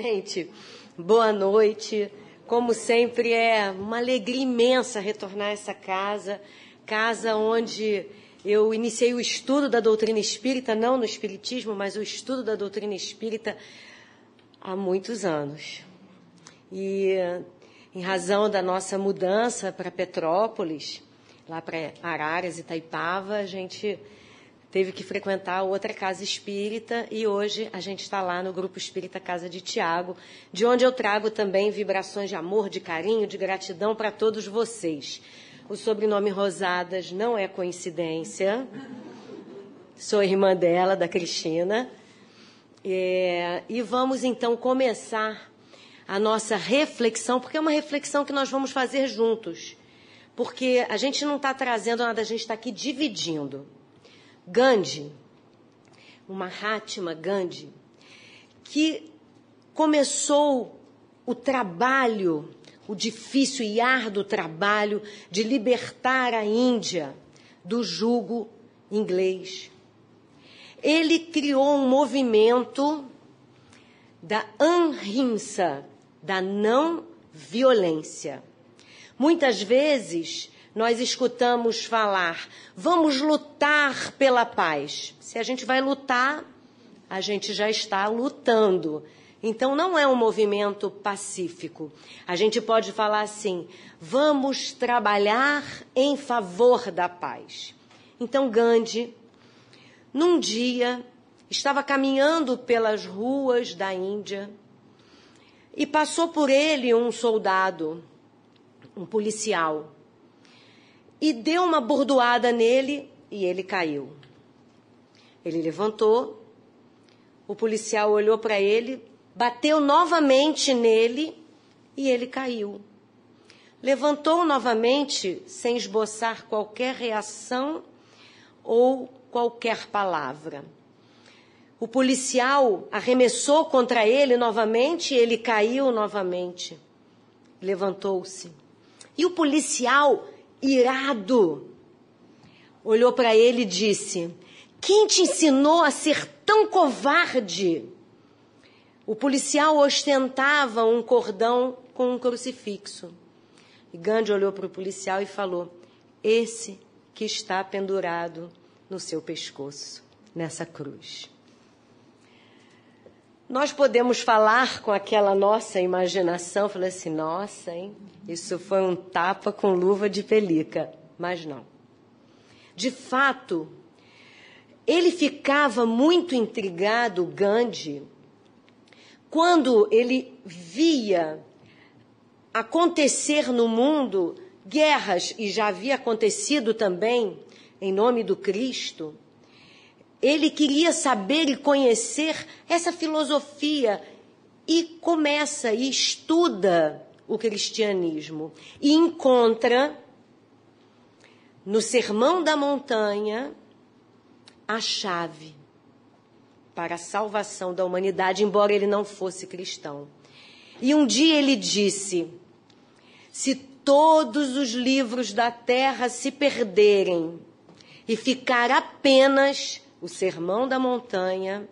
Gente, boa noite. Como sempre, é uma alegria imensa retornar a essa casa, casa onde eu iniciei o estudo da doutrina espírita, não no espiritismo, mas o estudo da doutrina espírita há muitos anos. E em razão da nossa mudança para Petrópolis, lá para Araras, Itaipava, a gente teve que frequentar outra casa espírita e hoje a gente está lá no Grupo Espírita Casa de Tiago, de onde eu trago também vibrações de amor, de carinho, de gratidão para todos vocês. O sobrenome Rosadas não é coincidência. Sou irmã dela, da Cristina. É, e vamos então começar a nossa reflexão, porque é uma reflexão que nós vamos fazer juntos. Porque a gente não está trazendo nada, a gente está aqui dividindo. Gandhi, o Mahatma Gandhi, que começou o trabalho, o difícil e árduo trabalho de libertar a Índia do jugo inglês. Ele criou um movimento da ahimsa, da não violência. Muitas vezes nós escutamos falar, vamos lutar pela paz. Se a gente vai lutar, a gente já está lutando. Então não é um movimento pacífico. A gente pode falar assim: vamos trabalhar em favor da paz. Então Gandhi, num dia, estava caminhando pelas ruas da Índia e passou por ele um soldado, um policial e deu uma bordoada nele e ele caiu. Ele levantou, o policial olhou para ele, bateu novamente nele e ele caiu. Levantou novamente sem esboçar qualquer reação ou qualquer palavra. O policial arremessou contra ele novamente, ele caiu novamente. Levantou-se. E o policial irado, olhou para ele e disse: Quem te ensinou a ser tão covarde? O policial ostentava um cordão com um crucifixo. E Gandhi olhou para o policial e falou: Esse que está pendurado no seu pescoço, nessa cruz. Nós podemos falar com aquela nossa imaginação, falar assim, nossa, hein? Isso foi um tapa com luva de pelica. Mas não. De fato, ele ficava muito intrigado, Gandhi, quando ele via acontecer no mundo guerras, e já havia acontecido também em nome do Cristo ele queria saber e conhecer essa filosofia e começa e estuda o cristianismo e encontra no Sermão da Montanha a chave para a salvação da humanidade, embora ele não fosse cristão. E um dia ele disse: Se todos os livros da terra se perderem e ficar apenas o sermão da montanha,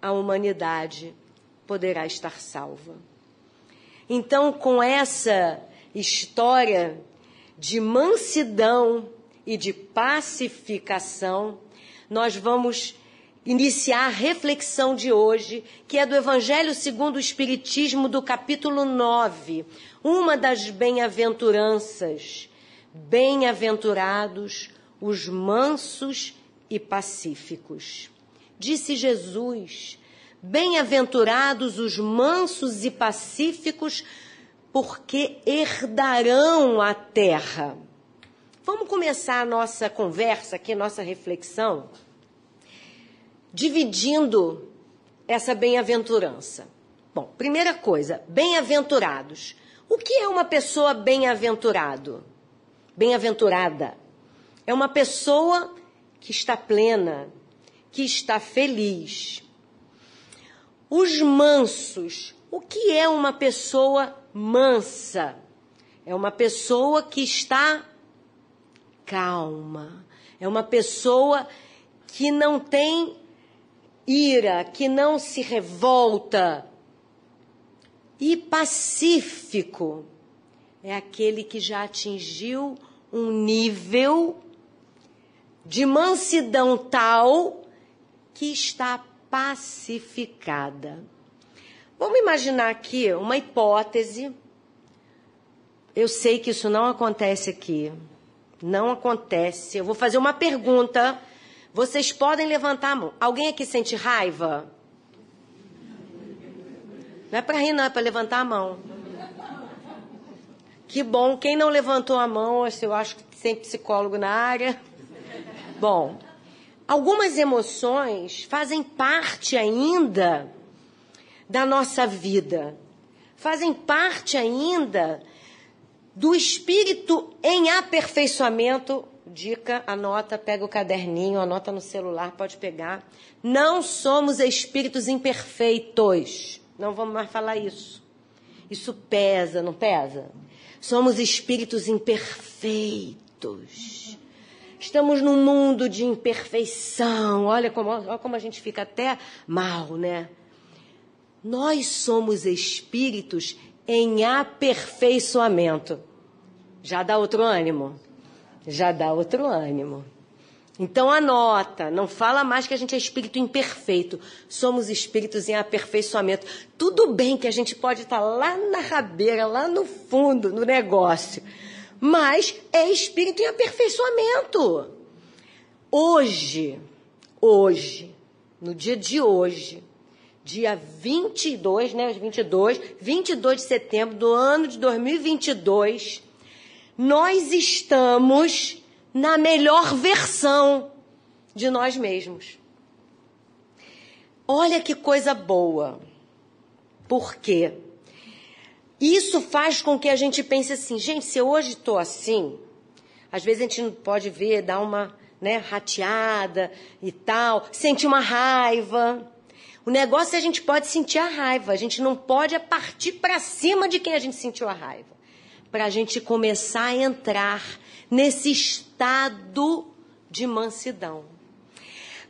a humanidade poderá estar salva. Então, com essa história de mansidão e de pacificação, nós vamos iniciar a reflexão de hoje, que é do Evangelho segundo o Espiritismo, do capítulo 9, uma das bem-aventuranças. Bem-aventurados os mansos e pacíficos. Disse Jesus: Bem-aventurados os mansos e pacíficos, porque herdarão a terra. Vamos começar a nossa conversa aqui, nossa reflexão, dividindo essa bem-aventurança. Bom, primeira coisa, bem-aventurados. O que é uma pessoa bem-aventurado? Bem-aventurada. É uma pessoa que está plena, que está feliz. Os mansos. O que é uma pessoa mansa? É uma pessoa que está calma. É uma pessoa que não tem ira, que não se revolta E pacífico é aquele que já atingiu um nível de mansidão tal que está pacificada. Vamos imaginar aqui uma hipótese. Eu sei que isso não acontece aqui. Não acontece. Eu vou fazer uma pergunta. Vocês podem levantar a mão. Alguém aqui sente raiva? Não é para rir, não, é para levantar a mão. Que bom. Quem não levantou a mão, eu acho que tem psicólogo na área. Bom, algumas emoções fazem parte ainda da nossa vida, fazem parte ainda do espírito em aperfeiçoamento. Dica, anota, pega o caderninho, anota no celular, pode pegar. Não somos espíritos imperfeitos. Não vamos mais falar isso. Isso pesa, não pesa? Somos espíritos imperfeitos. Estamos num mundo de imperfeição. Olha como, olha como a gente fica até mal, né? Nós somos espíritos em aperfeiçoamento. Já dá outro ânimo? Já dá outro ânimo. Então anota, não fala mais que a gente é espírito imperfeito. Somos espíritos em aperfeiçoamento. Tudo bem que a gente pode estar lá na rabeira, lá no fundo, no negócio. Mas é espírito em aperfeiçoamento. Hoje, hoje, no dia de hoje, dia 22, né, 22, 22 de setembro do ano de 2022, nós estamos na melhor versão de nós mesmos. Olha que coisa boa. Por quê? Isso faz com que a gente pense assim, gente, se eu hoje estou assim, às vezes a gente não pode ver, dar uma né, rateada e tal, sentir uma raiva. O negócio é a gente pode sentir a raiva, a gente não pode partir para cima de quem a gente sentiu a raiva. Para a gente começar a entrar nesse estado de mansidão.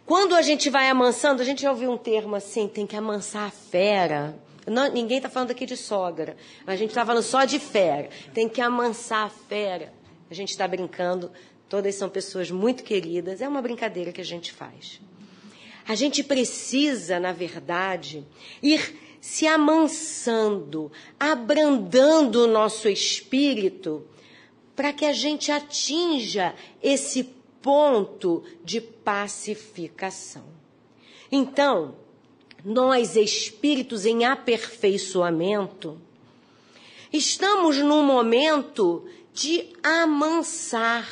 Quando a gente vai amansando, a gente já ouviu um termo assim, tem que amansar a fera. Não, ninguém está falando aqui de sogra, a gente está falando só de fera. Tem que amansar a fera. A gente está brincando, todas são pessoas muito queridas, é uma brincadeira que a gente faz. A gente precisa, na verdade, ir se amansando, abrandando o nosso espírito para que a gente atinja esse ponto de pacificação. Então, nós espíritos em aperfeiçoamento, estamos num momento de amansar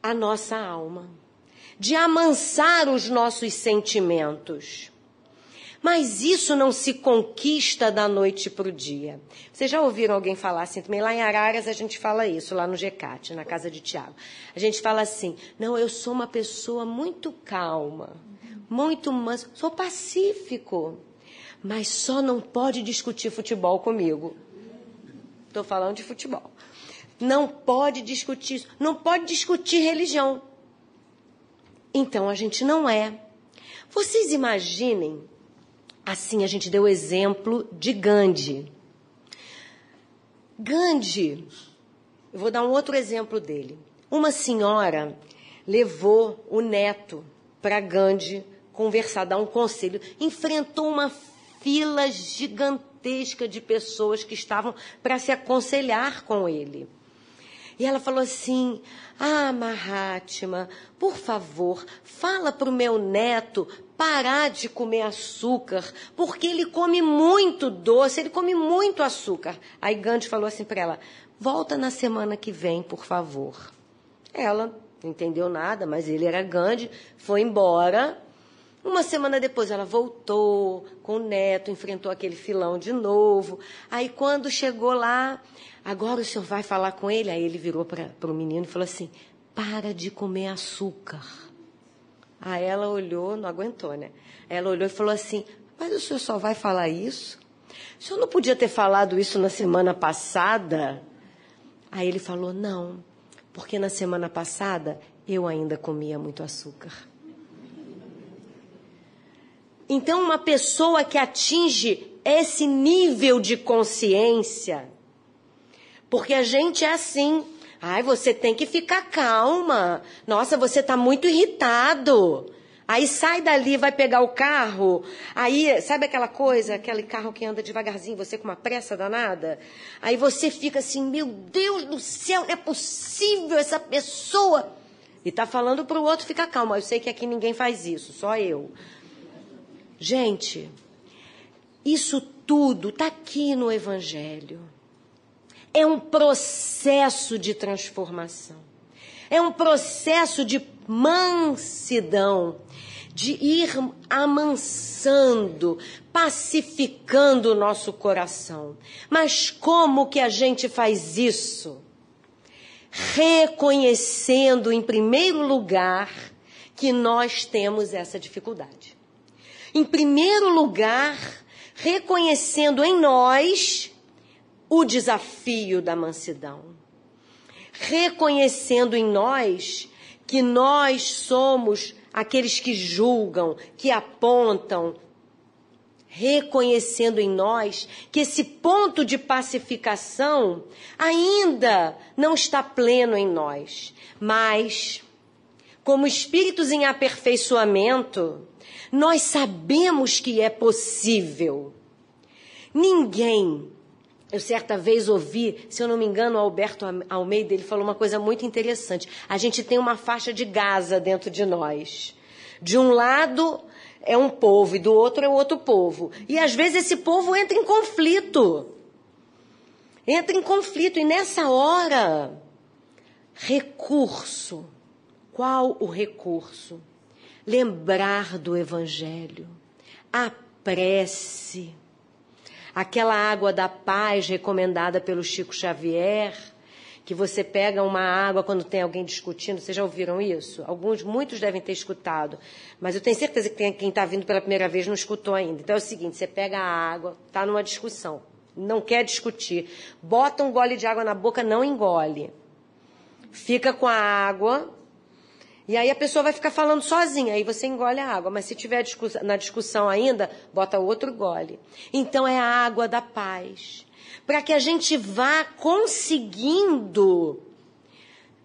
a nossa alma, de amansar os nossos sentimentos. Mas isso não se conquista da noite para o dia. Vocês já ouviram alguém falar assim também? Lá em Araras a gente fala isso, lá no GECAT, na casa de Tiago. A gente fala assim: não, eu sou uma pessoa muito calma, muito mansa, sou pacífico, mas só não pode discutir futebol comigo. Estou falando de futebol. Não pode discutir, não pode discutir religião. Então a gente não é. Vocês imaginem Assim, a gente deu o exemplo de Gandhi. Gandhi, eu vou dar um outro exemplo dele. Uma senhora levou o neto para Gandhi conversar, dar um conselho. Enfrentou uma fila gigantesca de pessoas que estavam para se aconselhar com ele. E ela falou assim: Ah, Mahatma, por favor, fala para o meu neto parar de comer açúcar, porque ele come muito doce, ele come muito açúcar. Aí Gandhi falou assim para ela: Volta na semana que vem, por favor. Ela não entendeu nada, mas ele era Gandhi, foi embora. Uma semana depois ela voltou com o neto, enfrentou aquele filão de novo. Aí quando chegou lá, agora o senhor vai falar com ele? Aí ele virou para o menino e falou assim: para de comer açúcar. Aí ela olhou, não aguentou, né? Ela olhou e falou assim: mas o senhor só vai falar isso? O senhor não podia ter falado isso na semana passada? Aí ele falou: não, porque na semana passada eu ainda comia muito açúcar. Então, uma pessoa que atinge esse nível de consciência. Porque a gente é assim. Ai, você tem que ficar calma. Nossa, você está muito irritado. Aí sai dali, vai pegar o carro. Aí, sabe aquela coisa, aquele carro que anda devagarzinho, você com uma pressa danada? Aí você fica assim, meu Deus do céu, não é possível essa pessoa. E tá falando para o outro ficar calmo. Eu sei que aqui ninguém faz isso, só eu. Gente, isso tudo está aqui no Evangelho. É um processo de transformação. É um processo de mansidão, de ir amansando, pacificando o nosso coração. Mas como que a gente faz isso? Reconhecendo, em primeiro lugar, que nós temos essa dificuldade. Em primeiro lugar, reconhecendo em nós o desafio da mansidão. Reconhecendo em nós que nós somos aqueles que julgam, que apontam, reconhecendo em nós que esse ponto de pacificação ainda não está pleno em nós, mas como espíritos em aperfeiçoamento, nós sabemos que é possível. Ninguém eu certa vez ouvi, se eu não me engano, o Alberto Almeida, ele falou uma coisa muito interessante. A gente tem uma faixa de Gaza dentro de nós. De um lado é um povo e do outro é outro povo. E às vezes esse povo entra em conflito. Entra em conflito e nessa hora, recurso. Qual o recurso? Lembrar do evangelho. A prece aquela água da paz recomendada pelo Chico Xavier, que você pega uma água quando tem alguém discutindo. Vocês já ouviram isso? Alguns, muitos devem ter escutado, mas eu tenho certeza que quem está vindo pela primeira vez não escutou ainda. Então é o seguinte: você pega a água, está numa discussão, não quer discutir, bota um gole de água na boca, não engole. Fica com a água, e aí a pessoa vai ficar falando sozinha, aí você engole a água. Mas se tiver na discussão ainda, bota outro gole. Então é a água da paz. Para que a gente vá conseguindo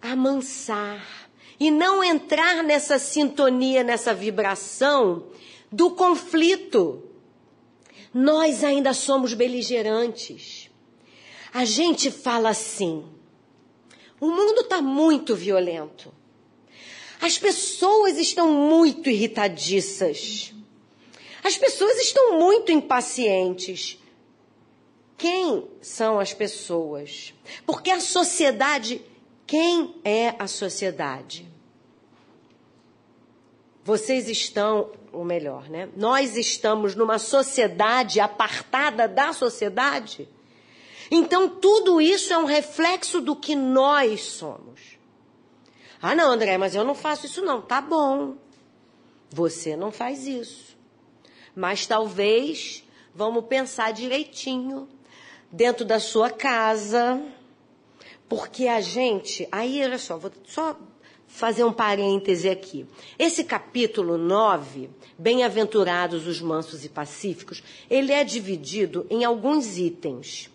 amansar e não entrar nessa sintonia, nessa vibração do conflito. Nós ainda somos beligerantes. A gente fala assim: o mundo está muito violento. As pessoas estão muito irritadiças. As pessoas estão muito impacientes. Quem são as pessoas? Porque a sociedade, quem é a sociedade? Vocês estão, ou melhor, né? Nós estamos numa sociedade apartada da sociedade. Então, tudo isso é um reflexo do que nós somos. Ah, não, André, mas eu não faço isso não. Tá bom. Você não faz isso. Mas talvez vamos pensar direitinho dentro da sua casa. Porque a gente. Aí, olha só, vou só fazer um parêntese aqui. Esse capítulo 9, Bem-aventurados os mansos e pacíficos, ele é dividido em alguns itens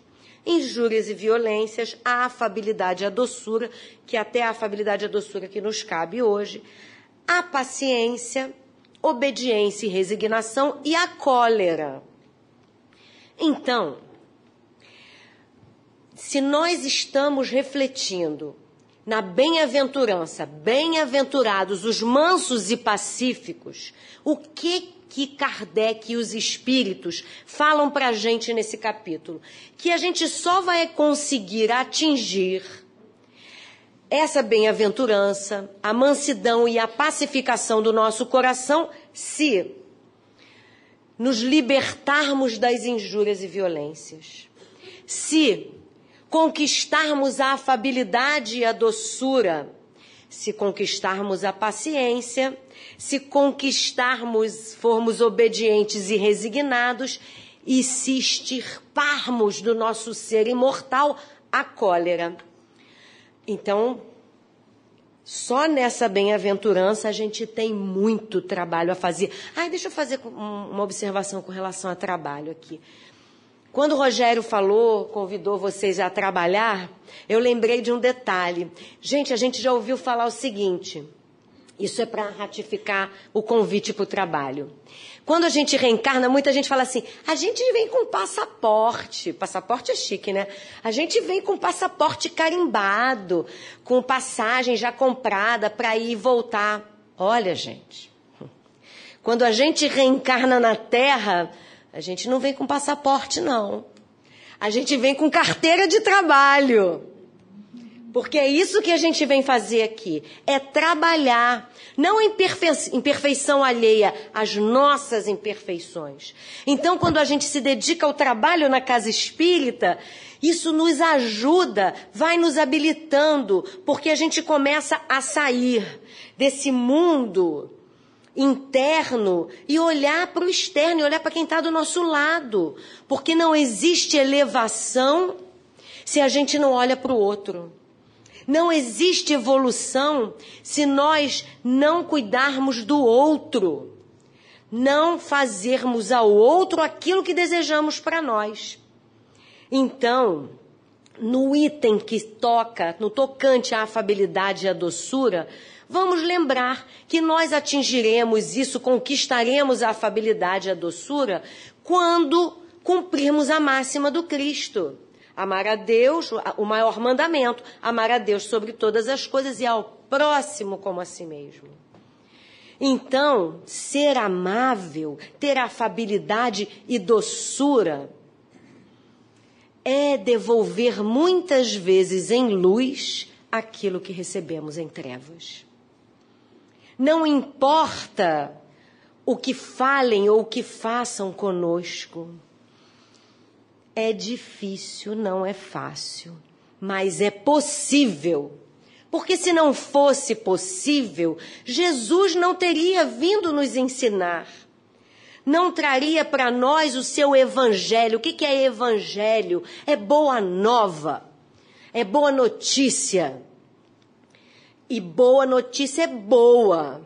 injúrias e violências, a afabilidade e a doçura, que até a afabilidade e a doçura que nos cabe hoje, a paciência, obediência e resignação e a cólera. Então, se nós estamos refletindo na bem-aventurança, bem-aventurados os mansos e pacíficos, o que que Kardec e os espíritos falam para a gente nesse capítulo. Que a gente só vai conseguir atingir essa bem-aventurança, a mansidão e a pacificação do nosso coração se nos libertarmos das injúrias e violências. Se conquistarmos a afabilidade e a doçura, se conquistarmos a paciência se conquistarmos, formos obedientes e resignados e se extirparmos do nosso ser imortal a cólera. Então, só nessa bem-aventurança a gente tem muito trabalho a fazer. Ai, deixa eu fazer uma observação com relação a trabalho aqui. Quando o Rogério falou, convidou vocês a trabalhar, eu lembrei de um detalhe. Gente, a gente já ouviu falar o seguinte: isso é para ratificar o convite para o trabalho. Quando a gente reencarna, muita gente fala assim: a gente vem com passaporte. Passaporte é chique, né? A gente vem com passaporte carimbado, com passagem já comprada para ir e voltar. Olha, gente. Quando a gente reencarna na Terra, a gente não vem com passaporte, não. A gente vem com carteira de trabalho. Porque é isso que a gente vem fazer aqui: é trabalhar, não em imperfeição alheia, às nossas imperfeições. Então, quando a gente se dedica ao trabalho na casa espírita, isso nos ajuda, vai nos habilitando, porque a gente começa a sair desse mundo interno e olhar para o externo, e olhar para quem está do nosso lado. Porque não existe elevação se a gente não olha para o outro. Não existe evolução se nós não cuidarmos do outro, não fazermos ao outro aquilo que desejamos para nós. Então, no item que toca, no tocante à afabilidade e à doçura, vamos lembrar que nós atingiremos isso, conquistaremos a afabilidade e a doçura quando cumprirmos a máxima do Cristo. Amar a Deus, o maior mandamento, amar a Deus sobre todas as coisas e ao próximo como a si mesmo. Então, ser amável, ter afabilidade e doçura é devolver muitas vezes em luz aquilo que recebemos em trevas. Não importa o que falem ou o que façam conosco. É difícil, não é fácil, mas é possível. Porque se não fosse possível, Jesus não teria vindo nos ensinar. Não traria para nós o seu evangelho. O que, que é evangelho? É boa nova, é boa notícia. E boa notícia é boa.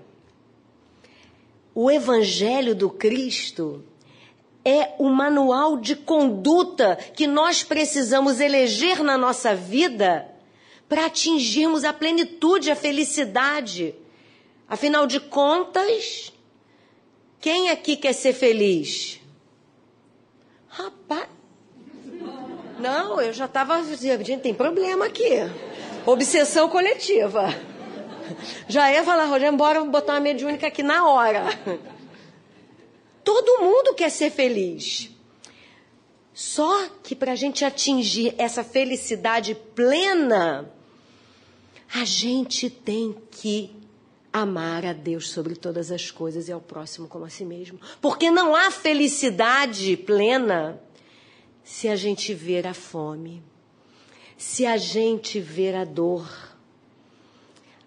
O evangelho do Cristo é o manual de conduta que nós precisamos eleger na nossa vida para atingirmos a plenitude, a felicidade. Afinal de contas, quem aqui quer ser feliz? Rapaz. Não, eu já estava. Gente, tem problema aqui. Obsessão coletiva. Já ia falar, Rogério, bora botar uma mediúnica aqui na hora. Todo mundo quer ser feliz. Só que para a gente atingir essa felicidade plena, a gente tem que amar a Deus sobre todas as coisas e ao próximo como a si mesmo. Porque não há felicidade plena se a gente ver a fome, se a gente ver a dor.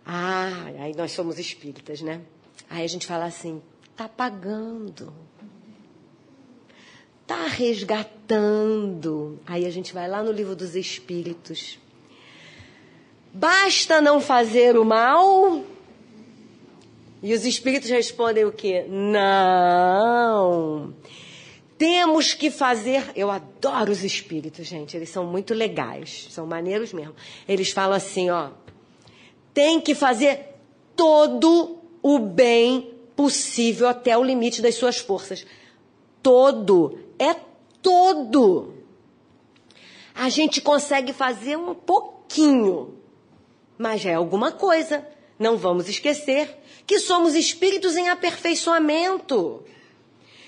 Ah, aí nós somos espíritas, né? Aí a gente fala assim: tá pagando está resgatando. Aí a gente vai lá no livro dos Espíritos. Basta não fazer o mal. E os Espíritos respondem o quê? Não. Temos que fazer. Eu adoro os Espíritos, gente. Eles são muito legais. São maneiros mesmo. Eles falam assim, ó. Tem que fazer todo o bem possível até o limite das suas forças. Todo é todo. A gente consegue fazer um pouquinho, mas já é alguma coisa. Não vamos esquecer que somos espíritos em aperfeiçoamento.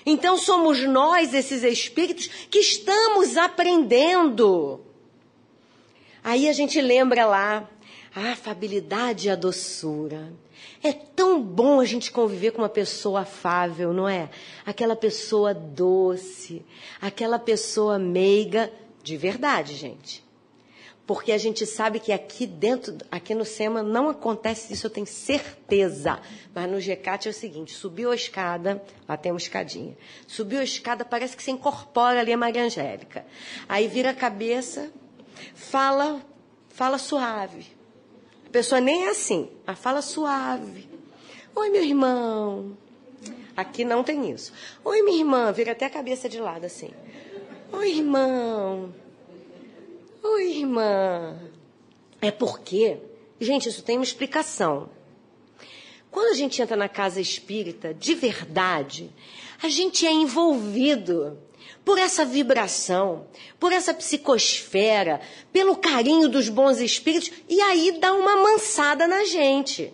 Então somos nós, esses espíritos, que estamos aprendendo. Aí a gente lembra lá a afabilidade e a doçura. É tão bom a gente conviver com uma pessoa afável, não é? Aquela pessoa doce, aquela pessoa meiga, de verdade, gente. Porque a gente sabe que aqui dentro, aqui no SEMA, não acontece isso, eu tenho certeza. Mas no GCAT é o seguinte: subiu a escada, lá tem uma escadinha. Subiu a escada, parece que se incorpora ali a Maria Angélica. Aí vira a cabeça, fala, fala suave pessoa nem é assim, a fala suave. Oi, meu irmão. Aqui não tem isso. Oi, minha irmã. Vira até a cabeça de lado assim. Oi, irmão. Oi, irmã. É porque, gente, isso tem uma explicação. Quando a gente entra na casa espírita, de verdade, a gente é envolvido por essa vibração, por essa psicosfera, pelo carinho dos bons espíritos, e aí dá uma mansada na gente.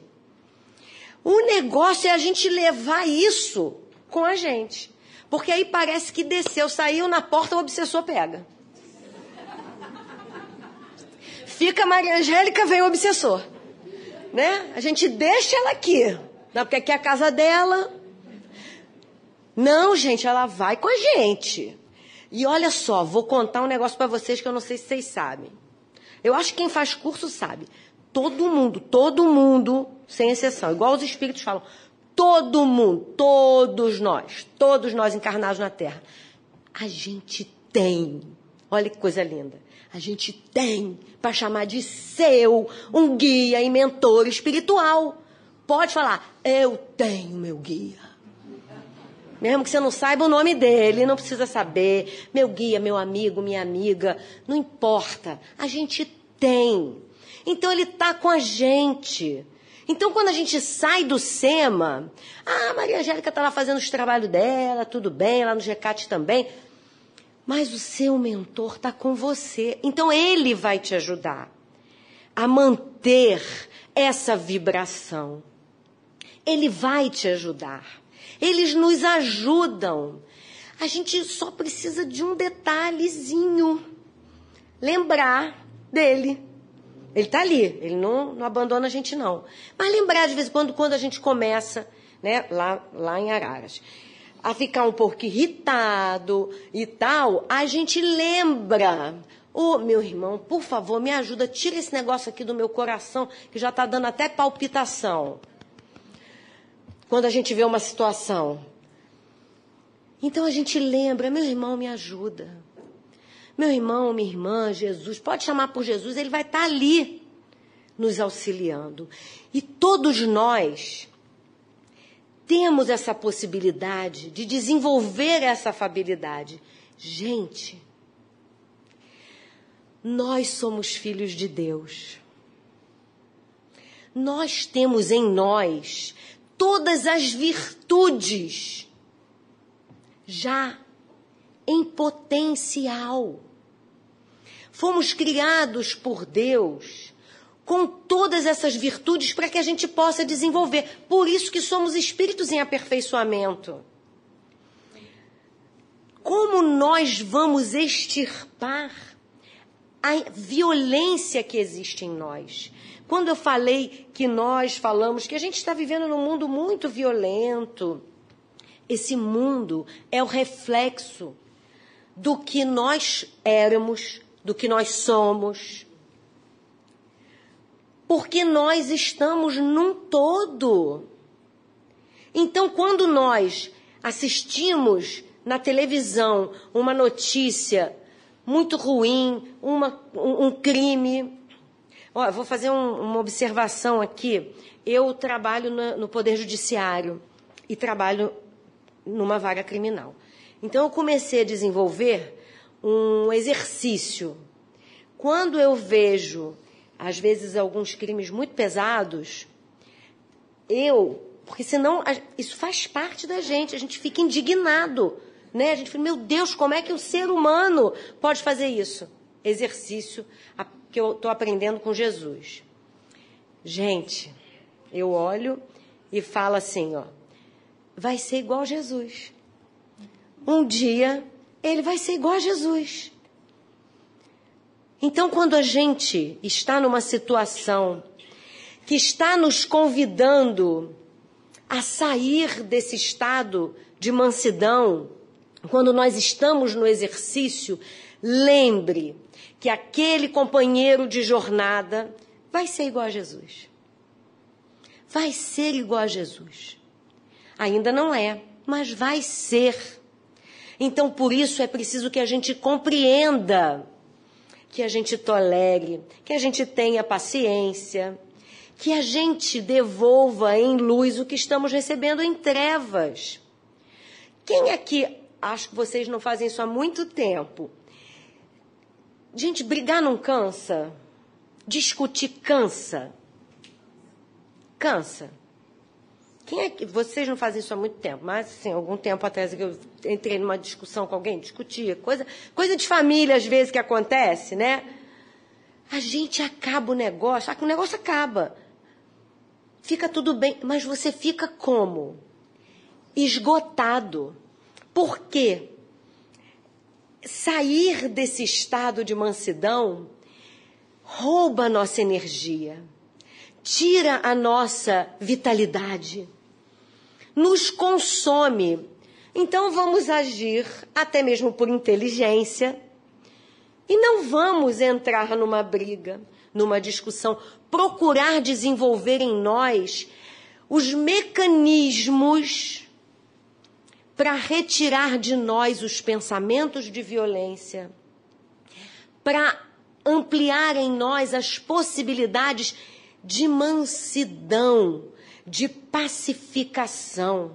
O negócio é a gente levar isso com a gente. Porque aí parece que desceu, saiu na porta, o obsessor pega. Fica Maria Angélica, vem o obsessor. Né? A gente deixa ela aqui. Não, porque aqui é a casa dela. Não, gente, ela vai com a gente. E olha só, vou contar um negócio para vocês que eu não sei se vocês sabem. Eu acho que quem faz curso sabe. Todo mundo, todo mundo, sem exceção, igual os espíritos falam, todo mundo, todos nós, todos nós encarnados na Terra, a gente tem, olha que coisa linda, a gente tem para chamar de seu um guia e mentor espiritual. Pode falar, eu tenho meu guia. Mesmo que você não saiba o nome dele, não precisa saber. Meu guia, meu amigo, minha amiga, não importa. A gente tem. Então ele está com a gente. Então, quando a gente sai do SEMA, ah, a Maria Angélica está lá fazendo os trabalhos dela, tudo bem, lá no GECAT também. Mas o seu mentor está com você. Então, ele vai te ajudar a manter essa vibração. Ele vai te ajudar. Eles nos ajudam. A gente só precisa de um detalhezinho. Lembrar dele. Ele está ali, ele não, não, abandona a gente, não. Mas lembrar de vez em quando, quando a gente começa, né, lá, lá em Araras, a ficar um pouco irritado e tal, a gente lembra. Ô, oh, meu irmão, por favor, me ajuda, tira esse negócio aqui do meu coração, que já está dando até palpitação quando a gente vê uma situação. Então a gente lembra, meu irmão, me ajuda. Meu irmão, minha irmã, Jesus, pode chamar por Jesus, ele vai estar ali nos auxiliando. E todos nós temos essa possibilidade de desenvolver essa afabilidade. Gente, nós somos filhos de Deus. Nós temos em nós todas as virtudes já em potencial. Fomos criados por Deus com todas essas virtudes para que a gente possa desenvolver. Por isso que somos espíritos em aperfeiçoamento. Como nós vamos extirpar a violência que existe em nós? Quando eu falei que nós falamos que a gente está vivendo num mundo muito violento, esse mundo é o reflexo do que nós éramos, do que nós somos. Porque nós estamos num todo. Então, quando nós assistimos na televisão uma notícia muito ruim, uma, um, crime, Ó, vou fazer um, uma observação aqui. Eu trabalho no Poder Judiciário e trabalho numa vaga criminal. Então, eu comecei a desenvolver um exercício. Quando eu vejo, às vezes, alguns crimes muito pesados, eu, porque senão isso faz parte da gente, a gente fica indignado, né? A gente fala, meu Deus, como é que o ser humano pode fazer isso? Exercício, que eu estou aprendendo com Jesus. Gente, eu olho e falo assim, ó, vai ser igual a Jesus. Um dia ele vai ser igual a Jesus. Então, quando a gente está numa situação que está nos convidando a sair desse estado de mansidão, quando nós estamos no exercício, lembre que aquele companheiro de jornada vai ser igual a Jesus. Vai ser igual a Jesus. Ainda não é, mas vai ser. Então, por isso é preciso que a gente compreenda, que a gente tolere, que a gente tenha paciência, que a gente devolva em luz o que estamos recebendo em trevas. Quem aqui acho que vocês não fazem isso há muito tempo. Gente, brigar não cansa? Discutir cansa? Cansa. Quem é que vocês não fazem isso há muito tempo, mas assim, algum tempo atrás que eu entrei numa discussão com alguém, discutia, coisa, coisa de família às vezes que acontece, né? A gente acaba o negócio, o negócio acaba. Fica tudo bem, mas você fica como? Esgotado. Por quê? Sair desse estado de mansidão rouba a nossa energia, tira a nossa vitalidade, nos consome. Então vamos agir, até mesmo por inteligência, e não vamos entrar numa briga, numa discussão, procurar desenvolver em nós os mecanismos para retirar de nós os pensamentos de violência, para ampliar em nós as possibilidades de mansidão, de pacificação.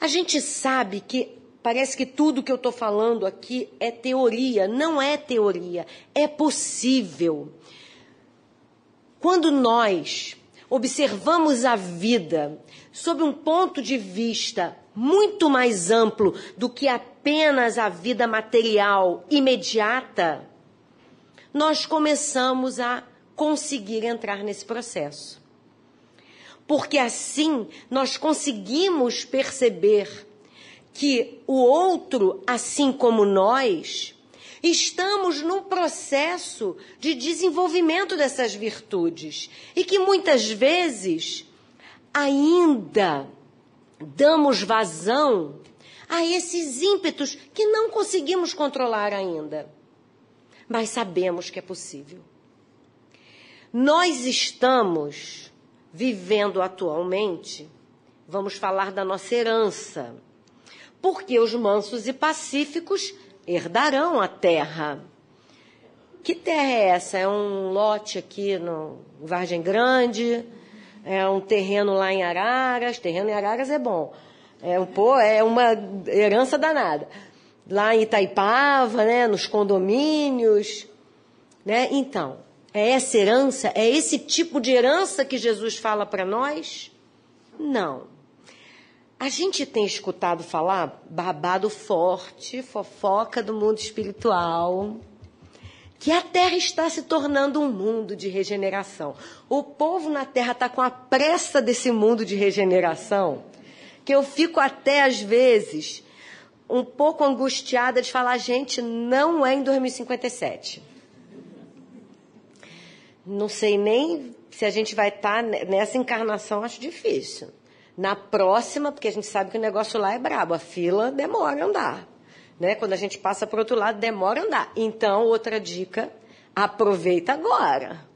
A gente sabe que Parece que tudo que eu estou falando aqui é teoria. Não é teoria, é possível. Quando nós observamos a vida sob um ponto de vista muito mais amplo do que apenas a vida material imediata, nós começamos a conseguir entrar nesse processo. Porque assim nós conseguimos perceber que o outro, assim como nós, estamos num processo de desenvolvimento dessas virtudes e que muitas vezes ainda damos vazão a esses ímpetos que não conseguimos controlar ainda. Mas sabemos que é possível. Nós estamos vivendo atualmente, vamos falar da nossa herança porque os mansos e pacíficos herdarão a terra. Que terra é essa? É um lote aqui no Vargem Grande, é um terreno lá em Araras, terreno em Araras é bom. É, um, pô, é uma herança danada. Lá em Itaipava, né, nos condomínios. Né? Então, é essa herança, é esse tipo de herança que Jesus fala para nós? Não. A gente tem escutado falar babado forte, fofoca do mundo espiritual, que a Terra está se tornando um mundo de regeneração. O povo na Terra está com a pressa desse mundo de regeneração, que eu fico até às vezes um pouco angustiada de falar, gente, não é em 2057. Não sei nem se a gente vai estar tá nessa encarnação, acho difícil. Na próxima, porque a gente sabe que o negócio lá é brabo, a fila demora a andar. Né? Quando a gente passa para o outro lado, demora a andar. Então, outra dica, aproveita agora.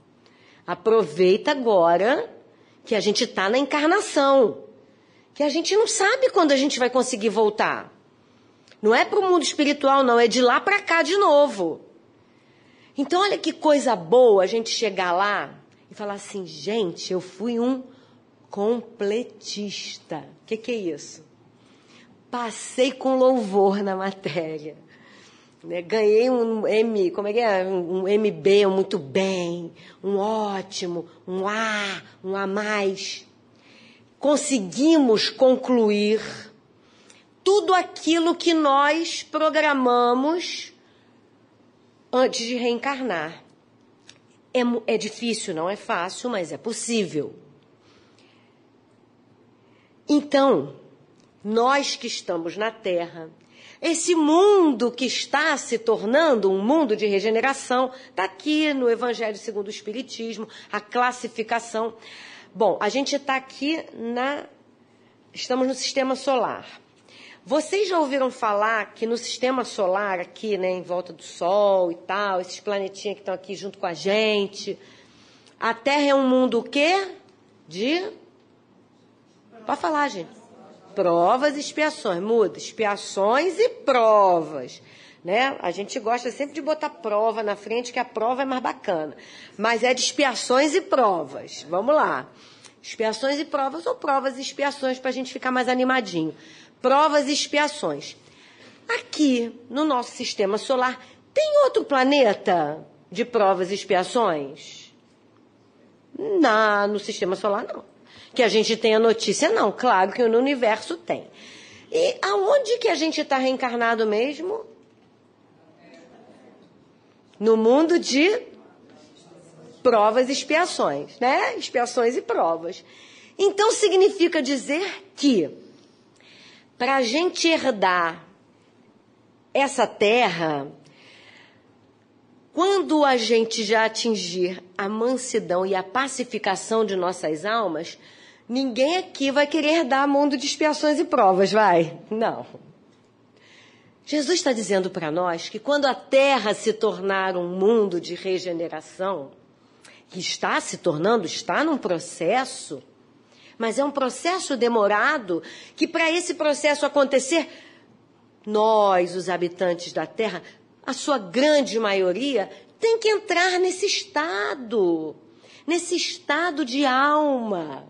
Aproveita agora que a gente está na encarnação. Que a gente não sabe quando a gente vai conseguir voltar. Não é para o mundo espiritual, não, é de lá para cá de novo. Então, olha que coisa boa a gente chegar lá e falar assim: gente, eu fui um completista. O que, que é isso? Passei com louvor na matéria. Né? Ganhei um M, como é que é? Um MB, um muito bem, um ótimo, um A, um A mais. Conseguimos concluir tudo aquilo que nós programamos antes de reencarnar. É, é difícil, não é fácil, mas é possível. Então, nós que estamos na Terra, esse mundo que está se tornando um mundo de regeneração, está aqui no Evangelho segundo o Espiritismo, a classificação. Bom, a gente está aqui na. Estamos no sistema solar. Vocês já ouviram falar que no sistema solar, aqui, né, em volta do Sol e tal, esses planetinhas que estão aqui junto com a gente, a Terra é um mundo o quê? De Pode falar, gente. Provas e expiações. Muda. Expiações e provas. Né? A gente gosta sempre de botar prova na frente, que a prova é mais bacana. Mas é de expiações e provas. Vamos lá. Expiações e provas ou provas e expiações para a gente ficar mais animadinho. Provas e expiações. Aqui, no nosso sistema solar, tem outro planeta de provas e expiações? Na, no sistema solar, não. Que a gente tenha notícia, não. Claro que no universo tem. E aonde que a gente está reencarnado mesmo? No mundo de provas e expiações, né? Expiações e provas. Então significa dizer que para a gente herdar essa terra, quando a gente já atingir a mansidão e a pacificação de nossas almas, ninguém aqui vai querer dar mundo de expiações e provas, vai? Não. Jesus está dizendo para nós que quando a terra se tornar um mundo de regeneração, que está se tornando, está num processo, mas é um processo demorado, que para esse processo acontecer, nós, os habitantes da terra, a sua grande maioria, tem que entrar nesse estado, nesse estado de alma.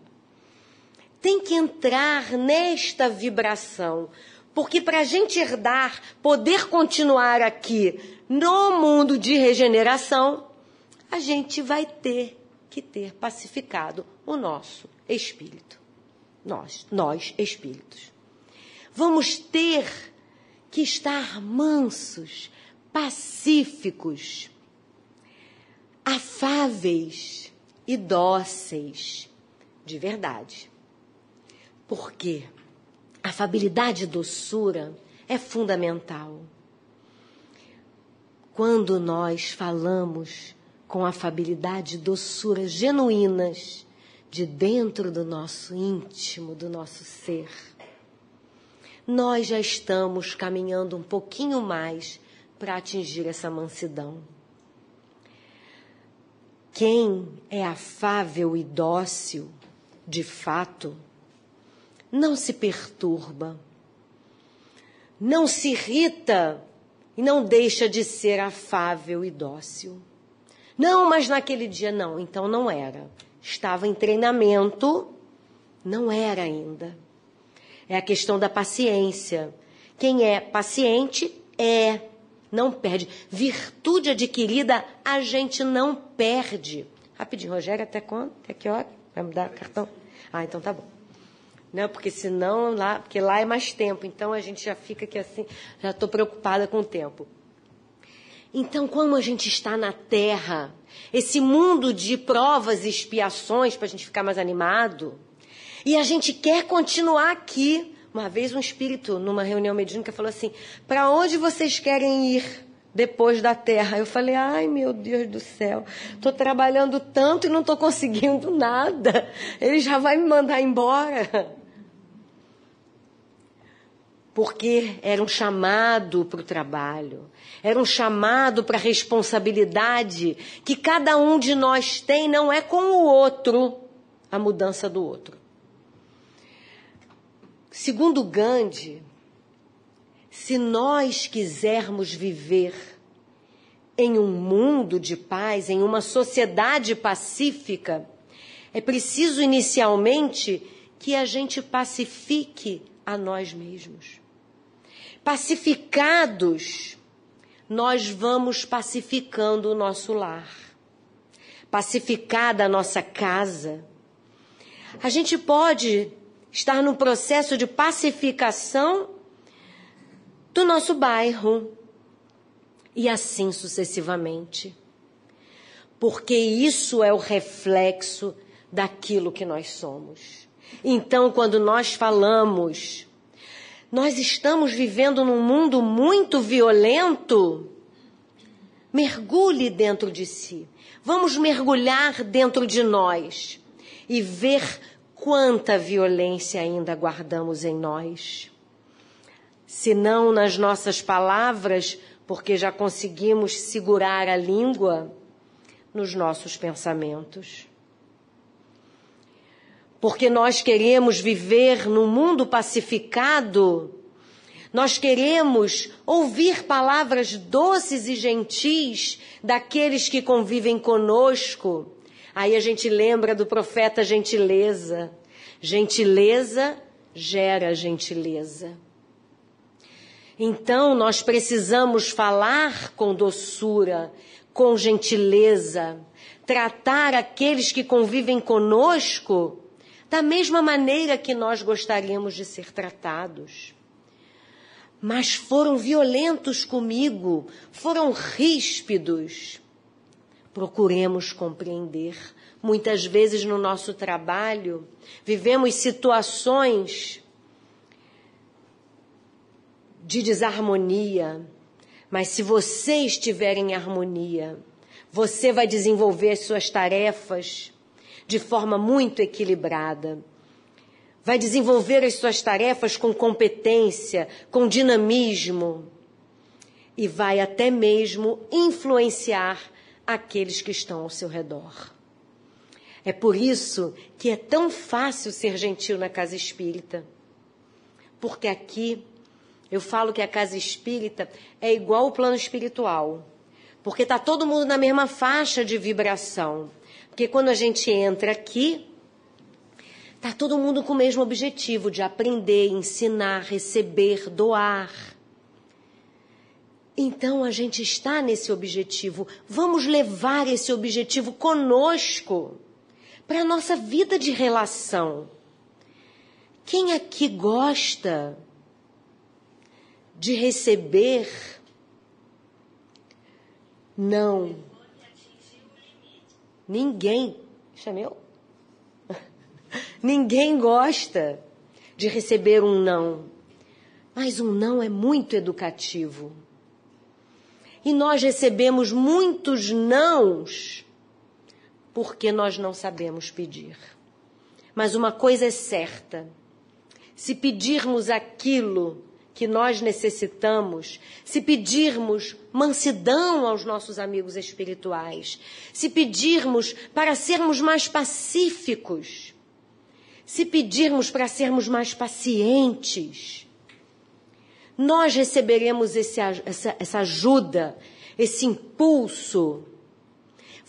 Tem que entrar nesta vibração. Porque para a gente herdar, poder continuar aqui no mundo de regeneração, a gente vai ter que ter pacificado o nosso espírito. Nós, nós espíritos. Vamos ter que estar mansos, pacíficos, afáveis e dóceis, de verdade. Por quê? Afabilidade e doçura é fundamental. Quando nós falamos com afabilidade e doçura genuínas de dentro do nosso íntimo, do nosso ser, nós já estamos caminhando um pouquinho mais para atingir essa mansidão. Quem é afável e dócil, de fato, não se perturba, não se irrita e não deixa de ser afável e dócil. Não, mas naquele dia não, então não era. Estava em treinamento, não era ainda. É a questão da paciência. Quem é paciente é, não perde. Virtude adquirida, a gente não perde. Rapidinho, Rogério, até quando? Até que hora? Vai me dar cartão? Ah, então tá bom. Não, porque senão lá, porque lá é mais tempo, então a gente já fica aqui assim, já estou preocupada com o tempo. Então, como a gente está na Terra, esse mundo de provas e expiações para a gente ficar mais animado, e a gente quer continuar aqui. Uma vez um espírito, numa reunião mediúnica, falou assim: para onde vocês querem ir depois da terra? Eu falei: ai meu Deus do céu, estou trabalhando tanto e não estou conseguindo nada. Ele já vai me mandar embora. Porque era um chamado para o trabalho, era um chamado para a responsabilidade que cada um de nós tem, não é com o outro a mudança do outro. Segundo Gandhi, se nós quisermos viver em um mundo de paz, em uma sociedade pacífica, é preciso inicialmente que a gente pacifique a nós mesmos. Pacificados, nós vamos pacificando o nosso lar, pacificada a nossa casa. A gente pode estar no processo de pacificação do nosso bairro e assim sucessivamente. Porque isso é o reflexo daquilo que nós somos. Então, quando nós falamos, nós estamos vivendo num mundo muito violento. Mergulhe dentro de si. Vamos mergulhar dentro de nós e ver quanta violência ainda guardamos em nós. Se não nas nossas palavras, porque já conseguimos segurar a língua, nos nossos pensamentos. Porque nós queremos viver num mundo pacificado, nós queremos ouvir palavras doces e gentis daqueles que convivem conosco, Aí a gente lembra do profeta gentileza. Gentileza gera gentileza. Então nós precisamos falar com doçura, com gentileza, tratar aqueles que convivem conosco da mesma maneira que nós gostaríamos de ser tratados. Mas foram violentos comigo, foram ríspidos. Procuremos compreender. Muitas vezes no nosso trabalho, vivemos situações de desarmonia, mas se você estiver em harmonia, você vai desenvolver as suas tarefas de forma muito equilibrada. Vai desenvolver as suas tarefas com competência, com dinamismo e vai até mesmo influenciar aqueles que estão ao seu redor. É por isso que é tão fácil ser gentil na casa espírita. Porque aqui eu falo que a casa espírita é igual o plano espiritual. Porque está todo mundo na mesma faixa de vibração. Porque quando a gente entra aqui, está todo mundo com o mesmo objetivo de aprender, ensinar, receber, doar. Então a gente está nesse objetivo. Vamos levar esse objetivo conosco para a nossa vida de relação. Quem aqui gosta de receber? Não. Ninguém. Isso é meu? Ninguém gosta de receber um não. Mas um não é muito educativo. E nós recebemos muitos nãos porque nós não sabemos pedir. Mas uma coisa é certa: se pedirmos aquilo que nós necessitamos, se pedirmos mansidão aos nossos amigos espirituais, se pedirmos para sermos mais pacíficos, se pedirmos para sermos mais pacientes, nós receberemos esse, essa, essa ajuda, esse impulso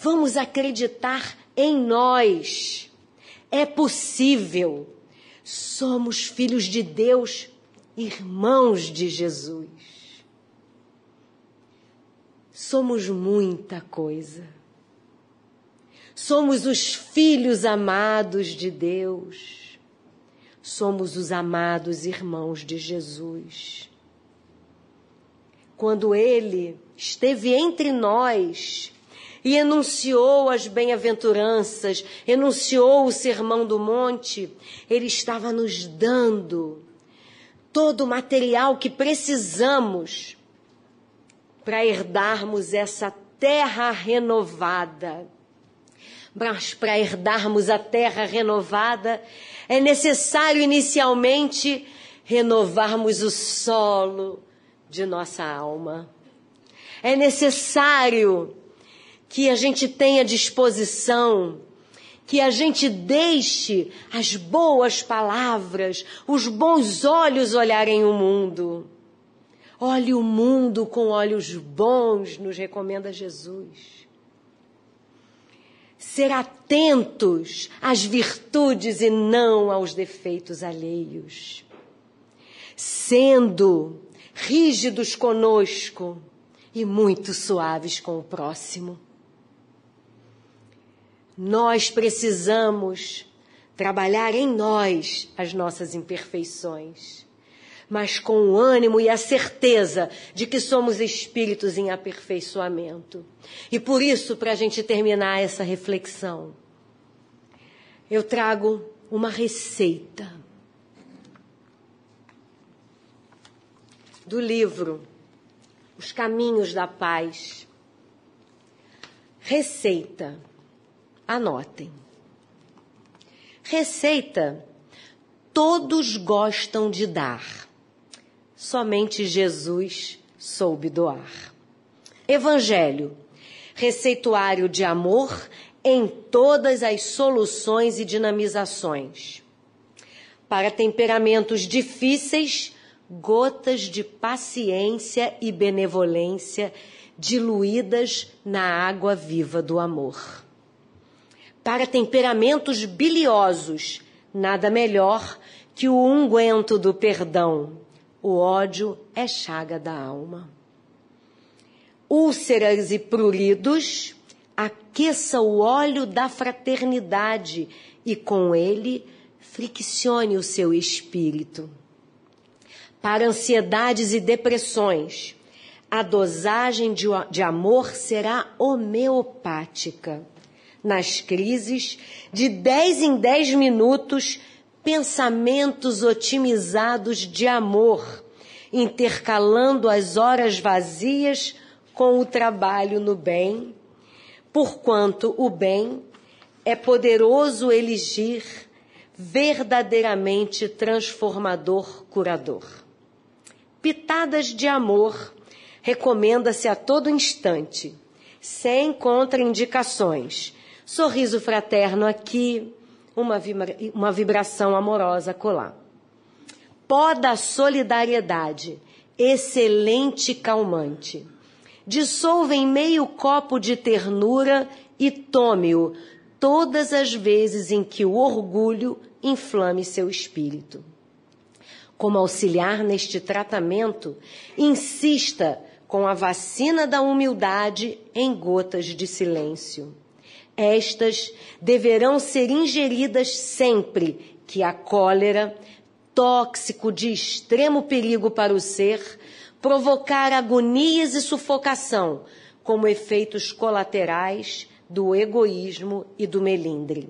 Vamos acreditar em nós. É possível. Somos filhos de Deus, irmãos de Jesus. Somos muita coisa. Somos os filhos amados de Deus. Somos os amados irmãos de Jesus. Quando ele esteve entre nós, e enunciou as bem-aventuranças, enunciou o sermão do monte, ele estava nos dando todo o material que precisamos para herdarmos essa terra renovada. Mas para herdarmos a terra renovada, é necessário inicialmente renovarmos o solo de nossa alma. É necessário que a gente tenha disposição, que a gente deixe as boas palavras, os bons olhos olharem o mundo. Olhe o mundo com olhos bons, nos recomenda Jesus. Ser atentos às virtudes e não aos defeitos alheios. Sendo rígidos conosco e muito suaves com o próximo. Nós precisamos trabalhar em nós as nossas imperfeições, mas com o ânimo e a certeza de que somos espíritos em aperfeiçoamento. E por isso, para a gente terminar essa reflexão, eu trago uma receita do livro Os Caminhos da Paz. Receita Anotem. Receita: todos gostam de dar, somente Jesus soube doar. Evangelho: receituário de amor em todas as soluções e dinamizações. Para temperamentos difíceis, gotas de paciência e benevolência diluídas na água viva do amor. Para temperamentos biliosos, nada melhor que o unguento do perdão, O ódio é chaga da alma. Úlceras e pruridos, aqueça o óleo da fraternidade e com ele friccione o seu espírito. Para ansiedades e depressões, a dosagem de, de amor será homeopática. Nas crises, de 10 em 10 minutos, pensamentos otimizados de amor, intercalando as horas vazias com o trabalho no bem, porquanto o bem é poderoso elegir, verdadeiramente transformador, curador. Pitadas de amor recomenda-se a todo instante, sem contraindicações. Sorriso fraterno aqui, uma, vibra uma vibração amorosa colar. Pó da solidariedade, excelente calmante. Dissolva em meio copo de ternura e tome-o todas as vezes em que o orgulho inflame seu espírito. Como auxiliar neste tratamento, insista com a vacina da humildade em gotas de silêncio. Estas deverão ser ingeridas sempre que a cólera, tóxico de extremo perigo para o ser, provocar agonias e sufocação como efeitos colaterais do egoísmo e do melindre.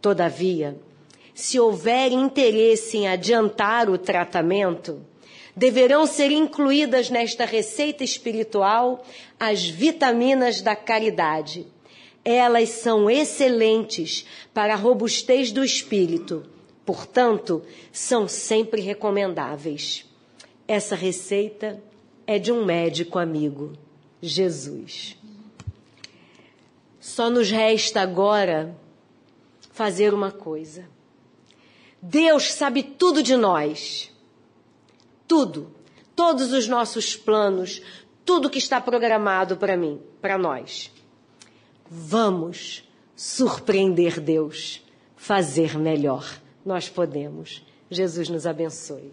Todavia, se houver interesse em adiantar o tratamento, deverão ser incluídas nesta receita espiritual as vitaminas da caridade, elas são excelentes para a robustez do espírito, portanto, são sempre recomendáveis. Essa receita é de um médico amigo, Jesus. Só nos resta agora fazer uma coisa. Deus sabe tudo de nós. Tudo. Todos os nossos planos, tudo que está programado para mim, para nós. Vamos surpreender Deus, fazer melhor. Nós podemos. Jesus nos abençoe.